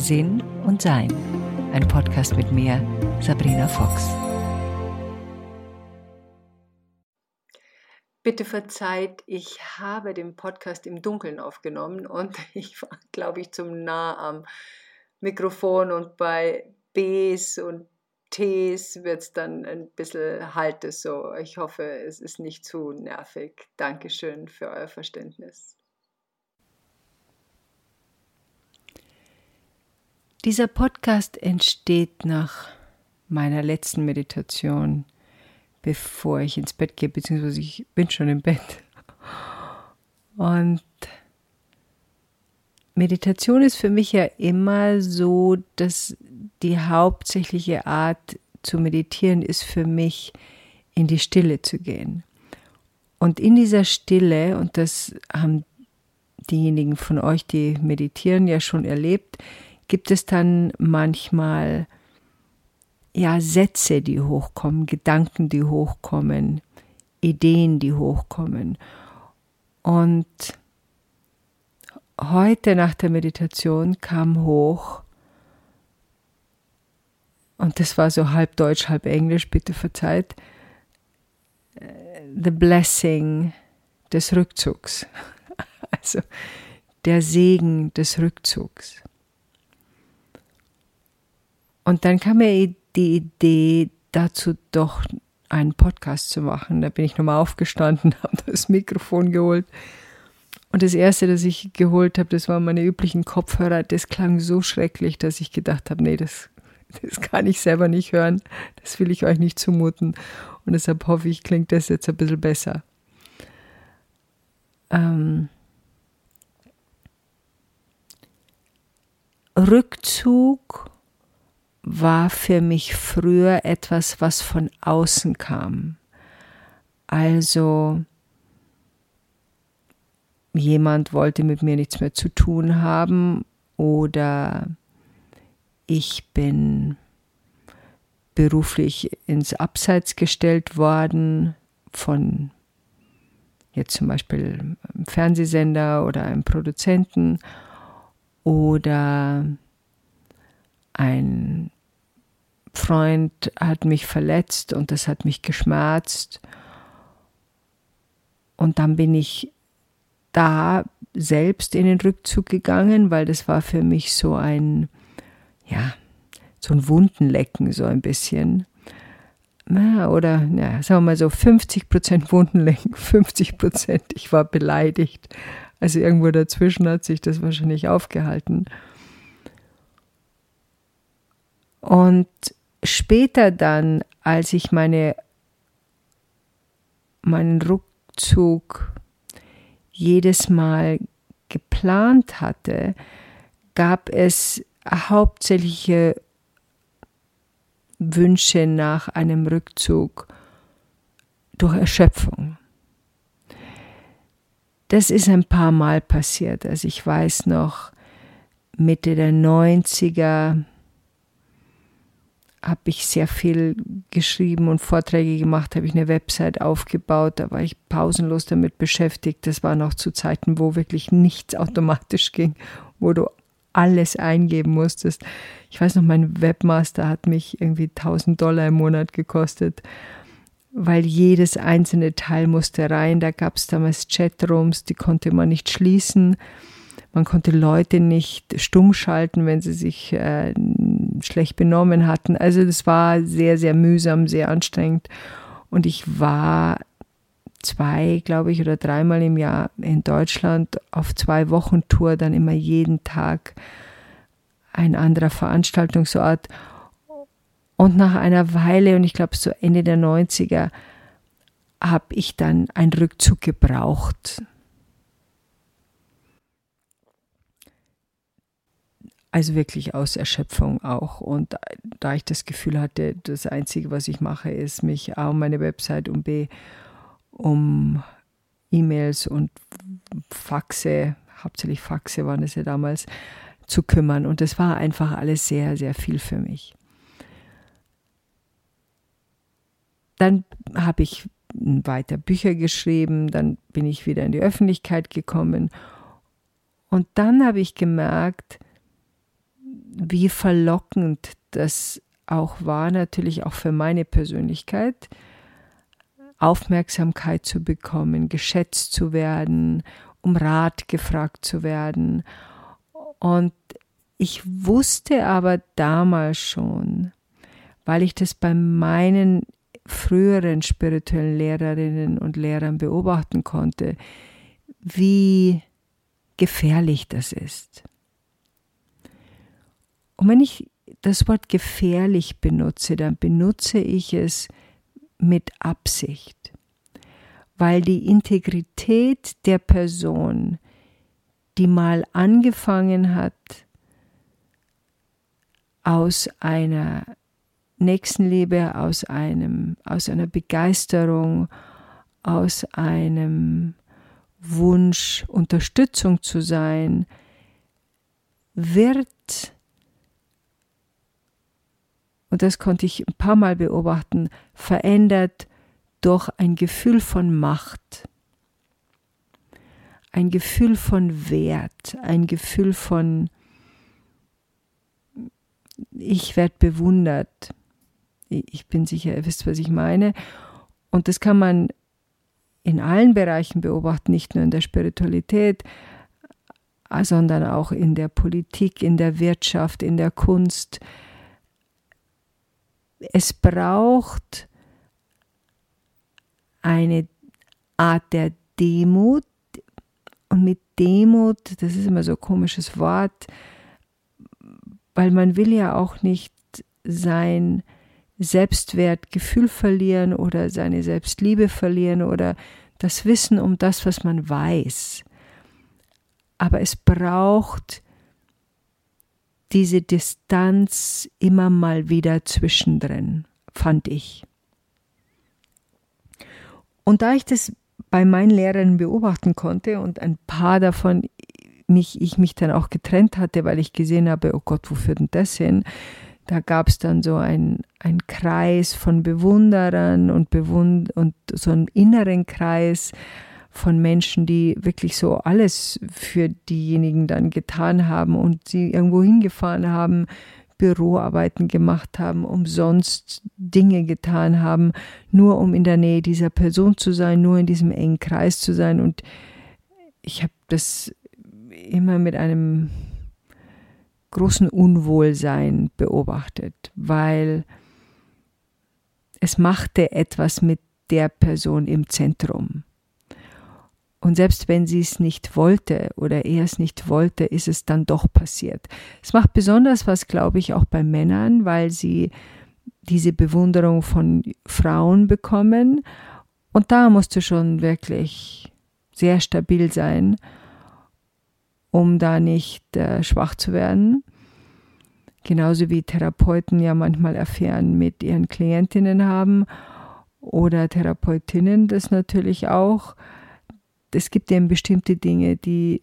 Sinn und Sein. Ein Podcast mit mir, Sabrina Fox. Bitte verzeiht, ich habe den Podcast im Dunkeln aufgenommen und ich war, glaube ich, zum nah am Mikrofon und bei Bs und Ts wird es dann ein bisschen halt es so. Ich hoffe, es ist nicht zu nervig. Dankeschön für euer Verständnis. Dieser Podcast entsteht nach meiner letzten Meditation, bevor ich ins Bett gehe, beziehungsweise ich bin schon im Bett. Und Meditation ist für mich ja immer so, dass die hauptsächliche Art zu meditieren ist für mich, in die Stille zu gehen. Und in dieser Stille, und das haben diejenigen von euch, die meditieren, ja schon erlebt, gibt es dann manchmal ja Sätze, die hochkommen, Gedanken, die hochkommen, Ideen, die hochkommen. Und heute nach der Meditation kam hoch, und das war so halb Deutsch, halb Englisch, bitte verzeiht, äh, The Blessing des Rückzugs. Also der Segen des Rückzugs. Und dann kam mir die Idee, dazu doch einen Podcast zu machen. Da bin ich nochmal aufgestanden, habe das Mikrofon geholt. Und das erste, das ich geholt habe, das waren meine üblichen Kopfhörer. Das klang so schrecklich, dass ich gedacht habe, nee, das, das kann ich selber nicht hören. Das will ich euch nicht zumuten. Und deshalb hoffe ich, klingt das jetzt ein bisschen besser. Ähm, Rückzug war für mich früher etwas, was von außen kam. Also jemand wollte mit mir nichts mehr zu tun haben oder ich bin beruflich ins Abseits gestellt worden von jetzt zum Beispiel einem Fernsehsender oder einem Produzenten oder ein Freund hat mich verletzt und das hat mich geschmerzt. Und dann bin ich da selbst in den Rückzug gegangen, weil das war für mich so ein, ja, so ein Wundenlecken, so ein bisschen. Oder, ja, sagen wir mal so 50 Prozent Wundenlecken, 50 Prozent, ich war beleidigt. Also irgendwo dazwischen hat sich das wahrscheinlich aufgehalten. Und später dann, als ich meine, meinen Rückzug jedes Mal geplant hatte, gab es hauptsächliche Wünsche nach einem Rückzug durch Erschöpfung. Das ist ein paar Mal passiert. Also ich weiß noch, Mitte der 90er habe ich sehr viel geschrieben und Vorträge gemacht, habe ich eine Website aufgebaut, da war ich pausenlos damit beschäftigt. Das war noch zu Zeiten, wo wirklich nichts automatisch ging, wo du alles eingeben musstest. Ich weiß noch, mein Webmaster hat mich irgendwie 1000 Dollar im Monat gekostet, weil jedes einzelne Teil musste rein. Da gab es damals Chatrooms, die konnte man nicht schließen. Man konnte Leute nicht stumm schalten, wenn sie sich äh, schlecht benommen hatten. Also das war sehr, sehr mühsam, sehr anstrengend. Und ich war zwei, glaube ich, oder dreimal im Jahr in Deutschland auf zwei Wochen Tour, dann immer jeden Tag ein anderer Veranstaltungsort. Und nach einer Weile, und ich glaube so Ende der 90er, habe ich dann einen Rückzug gebraucht. Also wirklich aus Erschöpfung auch. Und da ich das Gefühl hatte, das Einzige, was ich mache, ist mich A um meine Website und B um E-Mails und Faxe, hauptsächlich Faxe waren es ja damals, zu kümmern. Und das war einfach alles sehr, sehr viel für mich. Dann habe ich weiter Bücher geschrieben, dann bin ich wieder in die Öffentlichkeit gekommen. Und dann habe ich gemerkt, wie verlockend das auch war, natürlich auch für meine Persönlichkeit, Aufmerksamkeit zu bekommen, geschätzt zu werden, um Rat gefragt zu werden. Und ich wusste aber damals schon, weil ich das bei meinen früheren spirituellen Lehrerinnen und Lehrern beobachten konnte, wie gefährlich das ist. Und wenn ich das Wort gefährlich benutze, dann benutze ich es mit Absicht, weil die Integrität der Person, die mal angefangen hat, aus einer Nächstenliebe, aus einem, aus einer Begeisterung, aus einem Wunsch, Unterstützung zu sein, wird, und das konnte ich ein paar Mal beobachten, verändert durch ein Gefühl von Macht, ein Gefühl von Wert, ein Gefühl von ich werde bewundert. Ich bin sicher, ihr wisst, was ich meine. Und das kann man in allen Bereichen beobachten, nicht nur in der Spiritualität, sondern auch in der Politik, in der Wirtschaft, in der Kunst. Es braucht eine Art der Demut. Und mit Demut, das ist immer so ein komisches Wort, weil man will ja auch nicht sein Selbstwertgefühl verlieren oder seine Selbstliebe verlieren oder das Wissen um das, was man weiß. Aber es braucht diese Distanz immer mal wieder zwischendrin, fand ich. Und da ich das bei meinen Lehrern beobachten konnte und ein paar davon mich, ich mich dann auch getrennt hatte, weil ich gesehen habe, oh Gott, wo führt denn das hin? Da gab es dann so ein, ein Kreis von Bewunderern und, Bewund und so einen inneren Kreis von Menschen, die wirklich so alles für diejenigen dann getan haben und sie irgendwo hingefahren haben, Büroarbeiten gemacht haben, umsonst Dinge getan haben, nur um in der Nähe dieser Person zu sein, nur in diesem engen Kreis zu sein. Und ich habe das immer mit einem großen Unwohlsein beobachtet, weil es machte etwas mit der Person im Zentrum. Und selbst wenn sie es nicht wollte oder er es nicht wollte, ist es dann doch passiert. Es macht besonders was, glaube ich, auch bei Männern, weil sie diese Bewunderung von Frauen bekommen. Und da musst du schon wirklich sehr stabil sein um da nicht äh, schwach zu werden. Genauso wie Therapeuten ja manchmal Affären mit ihren Klientinnen haben oder Therapeutinnen das natürlich auch. Es gibt eben bestimmte Dinge, die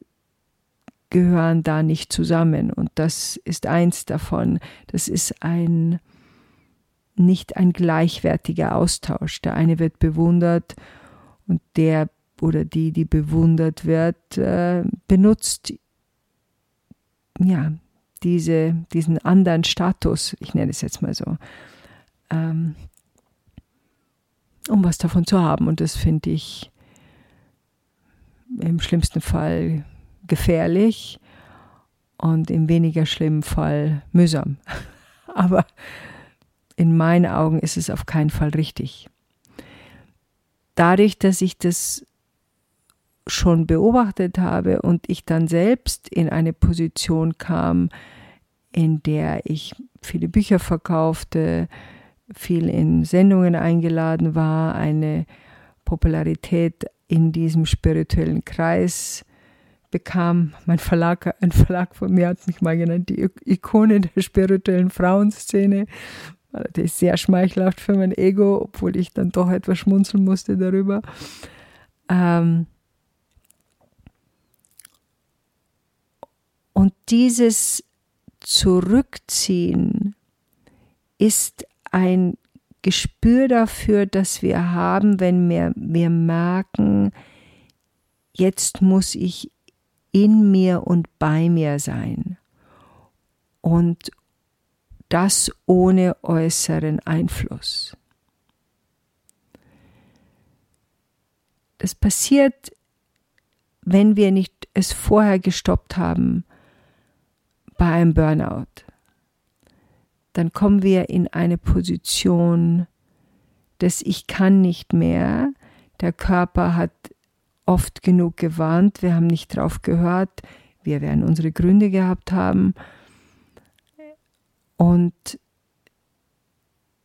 gehören da nicht zusammen und das ist eins davon. Das ist ein nicht ein gleichwertiger Austausch. Der eine wird bewundert und der oder die, die bewundert wird, äh, benutzt ja diese, diesen anderen Status, ich nenne es jetzt mal so, ähm, um was davon zu haben. Und das finde ich im schlimmsten Fall gefährlich und im weniger schlimmen Fall mühsam. Aber in meinen Augen ist es auf keinen Fall richtig. Dadurch, dass ich das schon beobachtet habe und ich dann selbst in eine Position kam, in der ich viele Bücher verkaufte, viel in Sendungen eingeladen war, eine Popularität in diesem spirituellen Kreis bekam. Mein Verlag, ein Verlag von mir hat mich mal genannt, die Ikone der spirituellen Frauenszene. Das ist sehr schmeichelhaft für mein Ego, obwohl ich dann doch etwas schmunzeln musste darüber. Ähm, Und dieses Zurückziehen ist ein Gespür dafür, dass wir haben, wenn wir, wir merken, jetzt muss ich in mir und bei mir sein. und das ohne äußeren Einfluss. Das passiert, wenn wir nicht es vorher gestoppt haben bei einem Burnout. Dann kommen wir in eine Position des Ich kann nicht mehr. Der Körper hat oft genug gewarnt, wir haben nicht drauf gehört, wir werden unsere Gründe gehabt haben. Und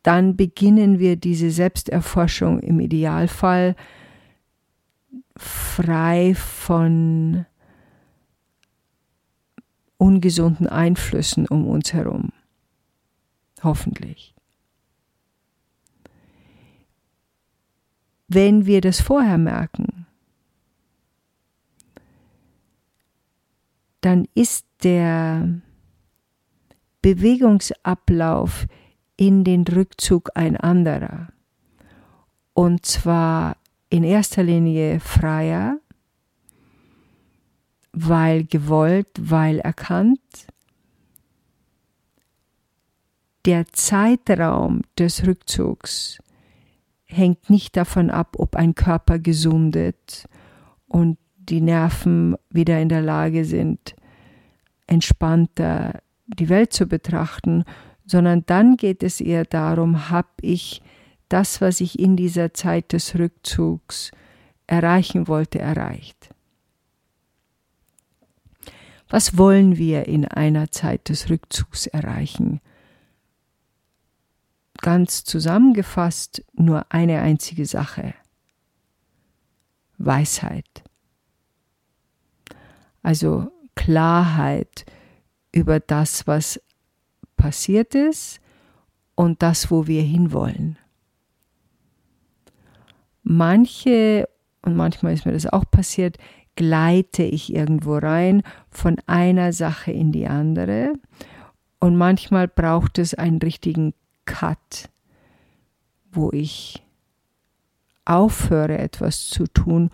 dann beginnen wir diese Selbsterforschung im Idealfall frei von ungesunden Einflüssen um uns herum. Hoffentlich. Wenn wir das vorher merken, dann ist der Bewegungsablauf in den Rückzug ein anderer. Und zwar in erster Linie freier, weil gewollt, weil erkannt. Der Zeitraum des Rückzugs hängt nicht davon ab, ob ein Körper gesundet und die Nerven wieder in der Lage sind, entspannter die Welt zu betrachten, sondern dann geht es eher darum, habe ich das, was ich in dieser Zeit des Rückzugs erreichen wollte, erreicht. Was wollen wir in einer Zeit des Rückzugs erreichen? Ganz zusammengefasst nur eine einzige Sache. Weisheit. Also Klarheit über das, was passiert ist und das, wo wir hinwollen. Manche, und manchmal ist mir das auch passiert, gleite ich irgendwo rein von einer Sache in die andere und manchmal braucht es einen richtigen Cut, wo ich aufhöre etwas zu tun,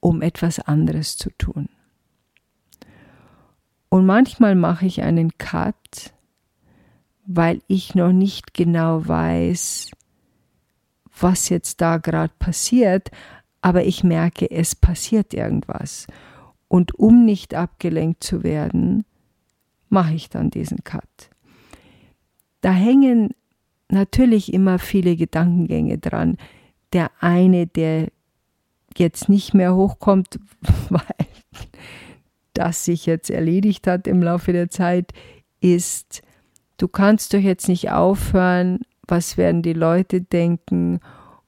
um etwas anderes zu tun. Und manchmal mache ich einen Cut, weil ich noch nicht genau weiß, was jetzt da gerade passiert, aber ich merke, es passiert irgendwas. Und um nicht abgelenkt zu werden, mache ich dann diesen Cut. Da hängen natürlich immer viele Gedankengänge dran. Der eine, der jetzt nicht mehr hochkommt, weil das sich jetzt erledigt hat im Laufe der Zeit, ist, du kannst doch jetzt nicht aufhören, was werden die Leute denken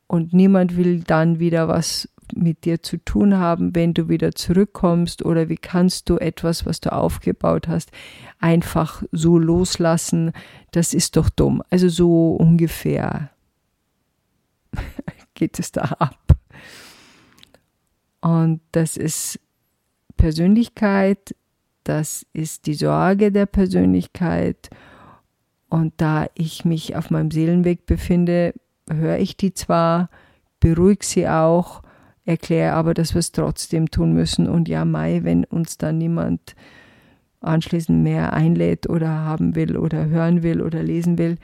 und niemand will dann wieder was mit dir zu tun haben, wenn du wieder zurückkommst oder wie kannst du etwas, was du aufgebaut hast, einfach so loslassen, das ist doch dumm. Also so ungefähr geht es da ab. Und das ist Persönlichkeit, das ist die Sorge der Persönlichkeit. Und da ich mich auf meinem Seelenweg befinde, höre ich die zwar, beruhige sie auch, erkläre aber, dass wir es trotzdem tun müssen. Und ja, Mai, wenn uns dann niemand anschließend mehr einlädt oder haben will oder hören will oder lesen will,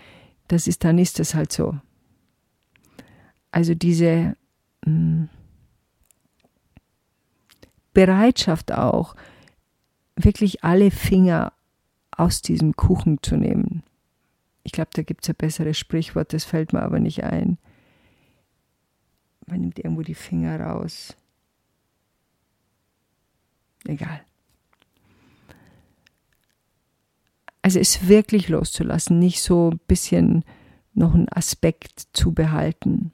das ist, dann ist das halt so. Also diese mh, hm, Bereitschaft auch, wirklich alle Finger aus diesem Kuchen zu nehmen. Ich glaube, da gibt es ein besseres Sprichwort, das fällt mir aber nicht ein. Man nimmt irgendwo die Finger raus. Egal. Also es wirklich loszulassen, nicht so ein bisschen noch einen Aspekt zu behalten.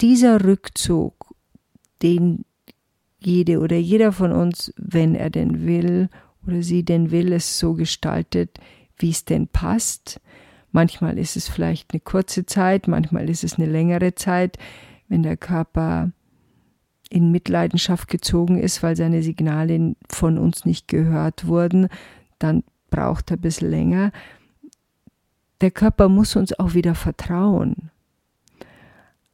dieser Rückzug, den jede oder jeder von uns, wenn er denn will oder sie denn will, es so gestaltet, wie es denn passt. Manchmal ist es vielleicht eine kurze Zeit, manchmal ist es eine längere Zeit, wenn der Körper in Mitleidenschaft gezogen ist, weil seine Signale von uns nicht gehört wurden, dann braucht er ein bisschen länger. Der Körper muss uns auch wieder vertrauen.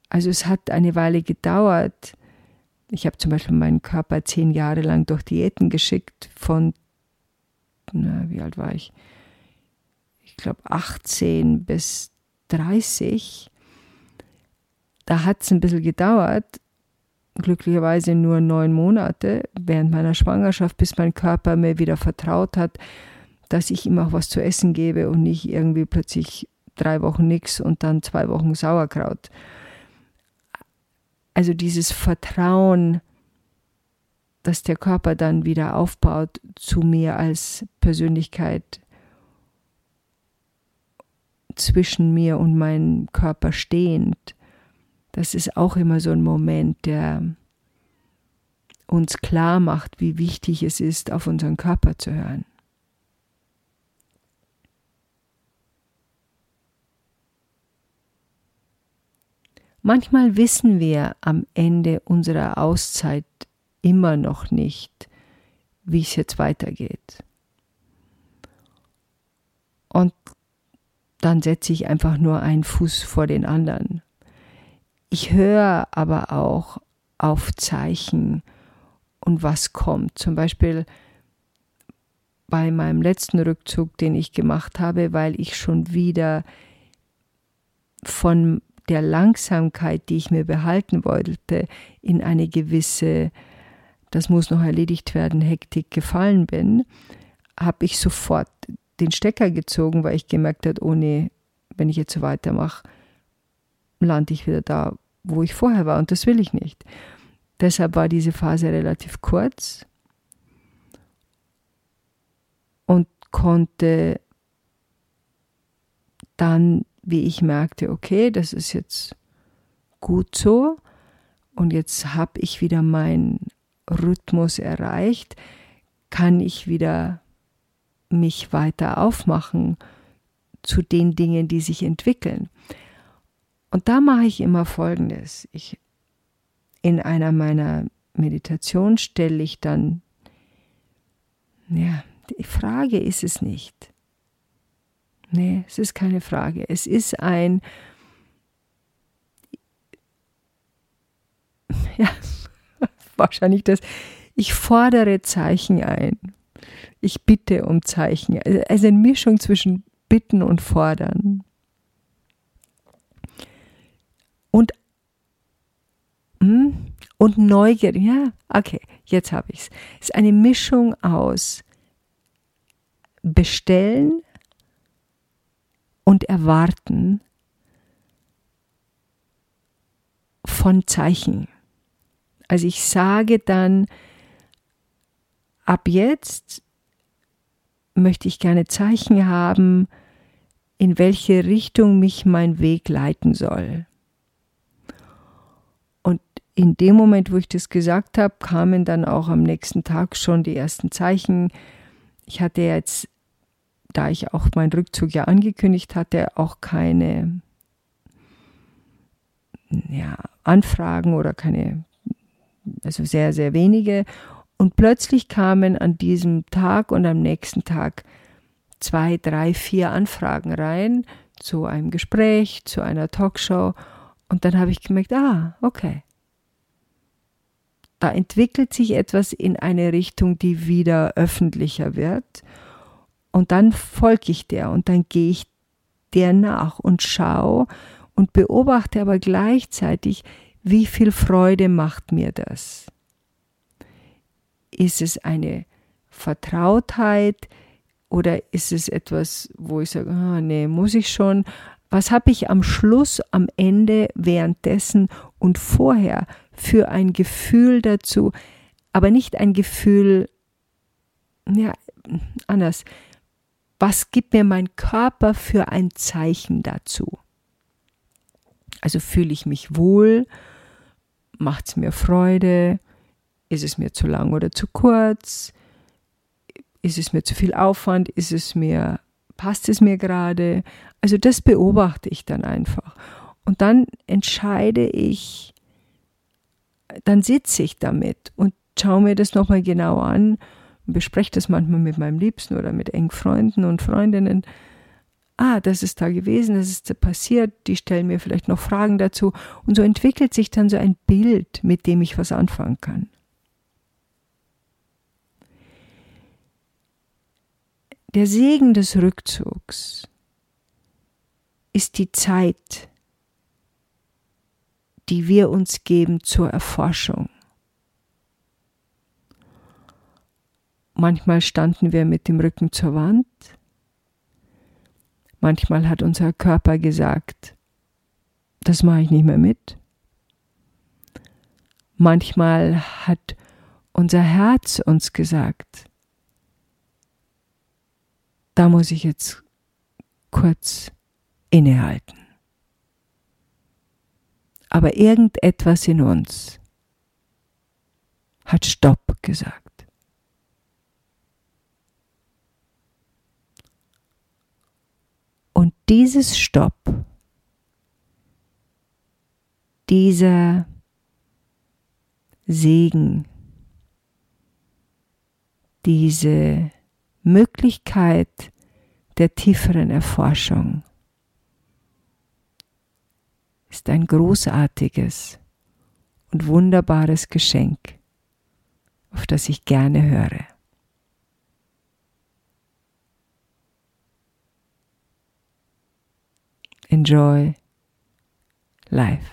Also es hat eine Weile gedauert, Ich habe zum Beispiel meinen Körper zehn Jahre lang durch Diäten geschickt, von, na, wie alt war ich? Ich glaube 18 bis 30. Da hat es ein bisschen gedauert, glücklicherweise nur neun Monate während meiner Schwangerschaft, bis mein Körper mir wieder vertraut hat, dass ich ihm auch was zu essen gebe und nicht irgendwie plötzlich drei Wochen nichts und dann zwei Wochen Sauerkraut. Also dieses Vertrauen, dass der Körper dann wieder aufbaut zu mir als Persönlichkeit zwischen mir und meinem Körper stehend, das ist auch immer so ein Moment, der uns klar macht, wie wichtig es ist, auf unseren Körper zu hören. Manchmal wissen wir am Ende unserer Auszeit immer noch nicht, wie es jetzt weitergeht. Und dann setze ich einfach nur einen Fuß vor den anderen. Ich höre aber auch auf Zeichen und was kommt. Zum Beispiel bei meinem letzten Rückzug, den ich gemacht habe, weil ich schon wieder von der Langsamkeit, die ich mir behalten wollte, in eine gewisse, das muss noch erledigt werden, Hektik gefallen bin, habe ich sofort den Stecker gezogen, weil ich gemerkt habe, oh nee, wenn ich jetzt so weitermache, lande ich wieder da, wo ich vorher war und das will ich nicht. Deshalb war diese Phase relativ kurz und konnte dann, wie ich merkte, okay, das ist jetzt gut so und jetzt habe ich wieder meinen Rhythmus erreicht, kann ich wieder mich weiter aufmachen zu den Dingen, die sich entwickeln. Und da mache ich immer Folgendes. Ich, in einer meiner Meditationen stelle ich dann, ja, die Frage ist es nicht. Nee, es ist keine Frage. Es ist ein, ja, wahrscheinlich das, ich fordere Zeichen ein. Ich bitte um Zeichen. Also eine Mischung zwischen bitten und fordern. und, hm, und Neugier. Ja, okay, jetzt habe ich es. Es ist eine Mischung aus Bestellen und Erwarten von Zeichen. Also ich sage dann, ab jetzt möchte ich gerne Zeichen haben, in welche Richtung mich mein Weg leiten soll in dem Moment, wo ich das gesagt habe, kamen dann auch am nächsten Tag schon die ersten Zeichen. Ich hatte jetzt, da ich auch meinen Rückzug ja angekündigt hatte, auch keine ja, Anfragen oder keine, also sehr, sehr wenige. Und plötzlich kamen an diesem Tag und am nächsten Tag zwei, drei, vier Anfragen rein zu einem Gespräch, zu einer Talkshow. Und dann habe ich gemerkt, ah, okay da entwickelt sich etwas in eine Richtung, die wieder öffentlicher wird. Und dann folge ich der und dann gehe ich der nach und schaue und beobachte aber gleichzeitig, wie viel Freude macht mir das. Ist es eine Vertrautheit oder ist es etwas, wo ich sage, ah, nee, muss ich schon? Was habe ich am Schluss, am Ende, währenddessen und vorher für ein Gefühl dazu, aber nicht ein Gefühl, ja, anders. Was gibt mir mein Körper für ein Zeichen dazu? Also fühle ich mich wohl? Macht es mir Freude? Ist es mir zu lang oder zu kurz? Ist es mir zu viel Aufwand? Ist es mir, passt es mir gerade? Also das beobachte ich dann einfach. Und dann entscheide ich, dann sitze ich damit und schaue mir das nochmal genau an und bespreche das manchmal mit meinem Liebsten oder mit engen Freunden und Freundinnen. ah, das ist da gewesen, das ist da passiert, die stellen mir vielleicht noch Fragen dazu. Und so entwickelt sich dann so ein Bild, mit dem ich was anfangen kann. Der Segen des Rückzugs ist die Zeit, die wir uns geben zur Erforschung. Manchmal standen wir mit dem Rücken zur Wand, manchmal hat unser Körper gesagt, das mache ich nicht mehr mit. Manchmal hat unser Herz uns gesagt, da muss ich jetzt kurz innehalten. Aber irgendetwas in uns hat Stopp gesagt. Und dieses Stopp, dieser Segen, diese Möglichkeit der tieferen Erforschung ist ein großartiges und wunderbares Geschenk, auf das ich gerne höre. Enjoy life.